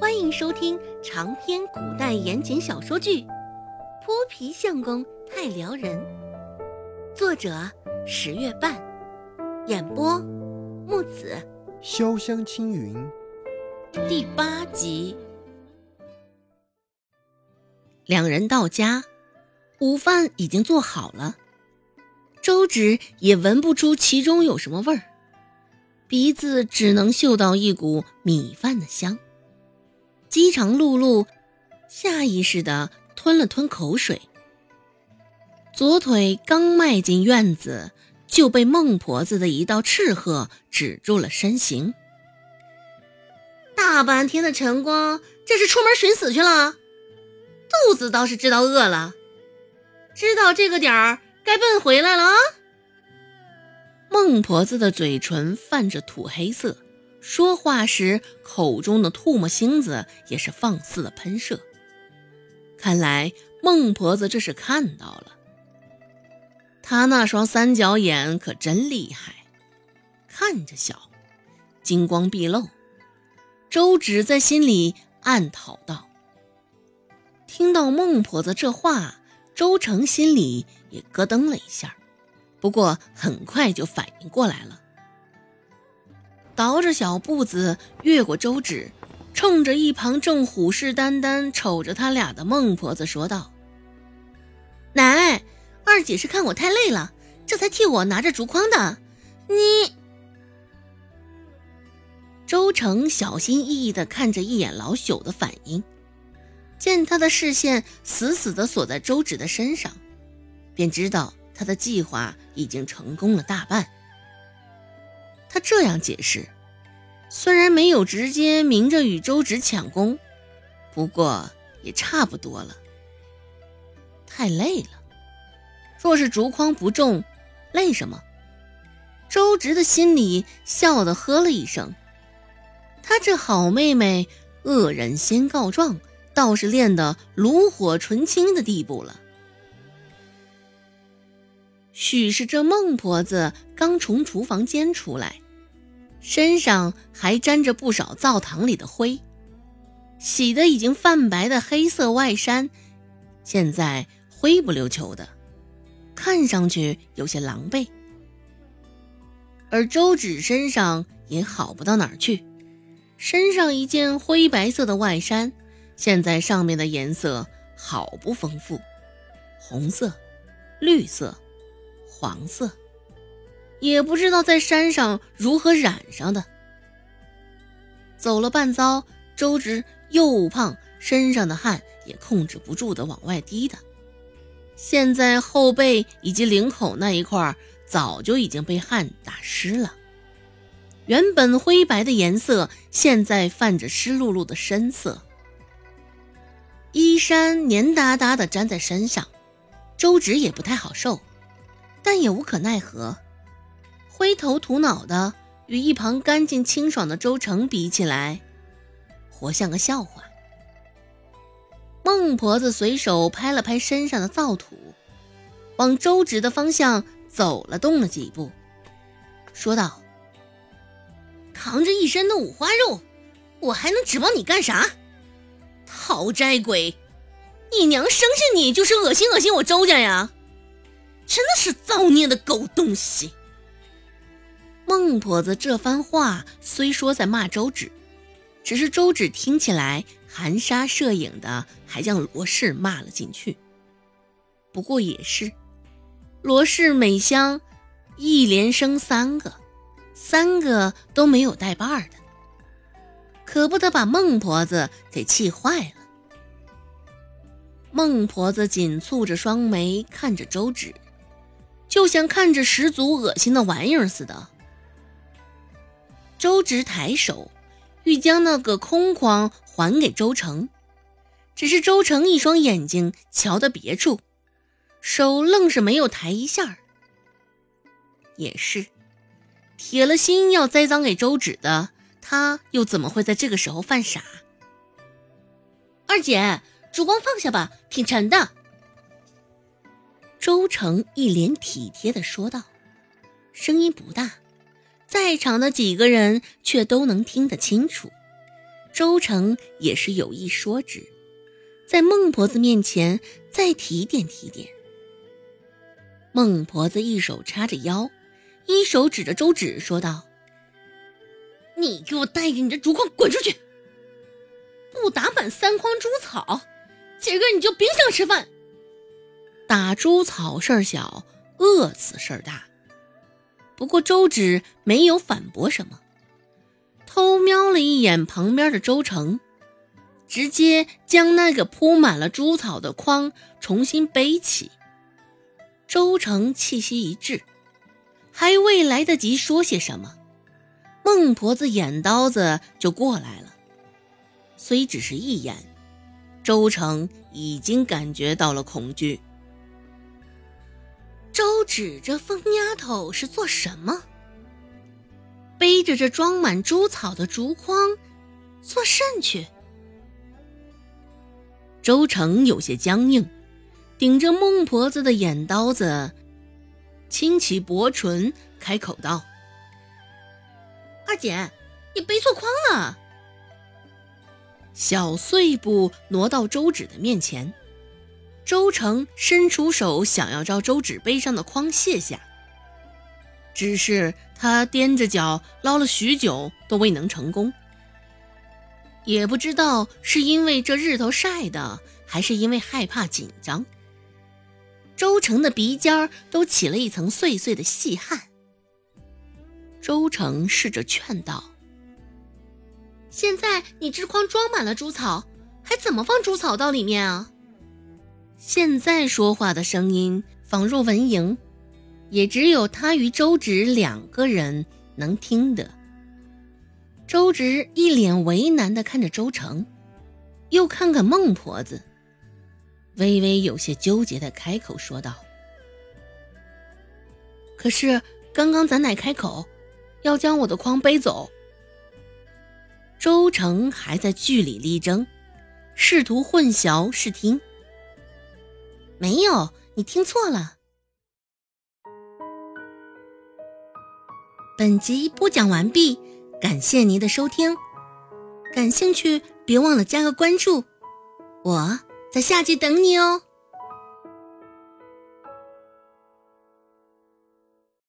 欢迎收听长篇古代言情小说剧《泼皮相公太撩人》，作者十月半，演播木子潇湘青云，第八集。两人到家，午饭已经做好了，周芷也闻不出其中有什么味儿，鼻子只能嗅到一股米饭的香。饥肠辘辘，下意识地吞了吞口水。左腿刚迈进院子，就被孟婆子的一道斥喝止住了身形。大半天的晨光，这是出门寻死去了？肚子倒是知道饿了，知道这个点儿该奔回来了啊！孟婆子的嘴唇泛着土黑色。说话时，口中的唾沫星子也是放肆的喷射。看来孟婆子这是看到了，她那双三角眼可真厉害，看着小，金光毕露。周芷在心里暗讨道。听到孟婆子这话，周成心里也咯噔了一下，不过很快就反应过来了。倒着小步子越过周芷，冲着一旁正虎视眈眈瞅着他俩的孟婆子说道：“奶，二姐是看我太累了，这才替我拿着竹筐的。你……”周成小心翼翼地看着一眼老朽的反应，见他的视线死死地锁在周芷的身上，便知道他的计划已经成功了大半。这样解释，虽然没有直接明着与周芷抢功，不过也差不多了。太累了，若是竹筐不重，累什么？周芷的心里笑得呵了一声。她这好妹妹，恶人先告状，倒是练得炉火纯青的地步了。许是这孟婆子刚从厨房间出来，身上还沾着不少灶堂里的灰，洗得已经泛白的黑色外衫，现在灰不溜秋的，看上去有些狼狈。而周芷身上也好不到哪儿去，身上一件灰白色的外衫，现在上面的颜色好不丰富，红色、绿色。黄色，也不知道在山上如何染上的。走了半遭，周直又胖，身上的汗也控制不住的往外滴的。现在后背以及领口那一块早就已经被汗打湿了，原本灰白的颜色，现在泛着湿漉漉的深色。衣衫黏哒哒的粘在身上，周直也不太好受。但也无可奈何，灰头土脑的与一旁干净清爽的周成比起来，活像个笑话。孟婆子随手拍了拍身上的燥土，往周芷的方向走了动了几步，说道：“扛着一身的五花肉，我还能指望你干啥？讨债鬼！你娘生下你就是恶心恶心我周家呀！”真的是造孽的狗东西！孟婆子这番话虽说在骂周芷，只是周芷听起来含沙射影的，还将罗氏骂了进去。不过也是，罗氏每香一连生三个，三个都没有带把的，可不得把孟婆子给气坏了。孟婆子紧蹙着双眉看着周芷。就像看着十足恶心的玩意儿似的。周直抬手，欲将那个空筐还给周成，只是周成一双眼睛瞧得别处，手愣是没有抬一下。也是，铁了心要栽赃给周芷的，他又怎么会在这个时候犯傻？二姐，烛光放下吧，挺沉的。周成一脸体贴的说道，声音不大，在场的几个人却都能听得清楚。周成也是有意说之，在孟婆子面前再提点提点。孟婆子一手叉着腰，一手指着周芷说道：“你给我带着你的竹筐滚出去！不打满三筐猪草，今儿个你就别想吃饭。打猪草事儿小，饿死事儿大。”不过周芷没有反驳什么。偷瞄了一眼旁边的周成，直接将那个铺满了猪草的筐重新背起。周成气息一滞，还未来得及说些什么，孟婆子眼刀子就过来了。虽只是一眼，周成已经感觉到了恐惧。周芷这疯丫头是做什么？背着这装满猪草的竹筐，做甚去？周成有些僵硬，顶着孟婆子的眼刀子，轻启薄唇，开口道：“二姐，你背错筐了。”小碎步挪到周芷的面前，周成伸出手想要照周芷背上的筐卸下。只是他踮着脚捞了许久都未能成功，也不知道是因为这日头晒的，还是因为害怕紧张。周成的鼻尖都起了一层碎碎的细汗。周成试着劝道：“现在你这筐装满了猪草，还怎么放猪草到里面啊？”现在说话的声音仿若蚊蝇。也只有他与周芷两个人能听得。周芷一脸为难的看着周成，又看看孟婆子，微微有些纠结的开口说道：“可是刚刚咱奶开口，要将我的筐背走。”周成还在据理力争，试图混淆视听。没有，你听错了。本集播讲完毕，感谢您的收听。感兴趣别忘了加个关注，我在下集等你哦。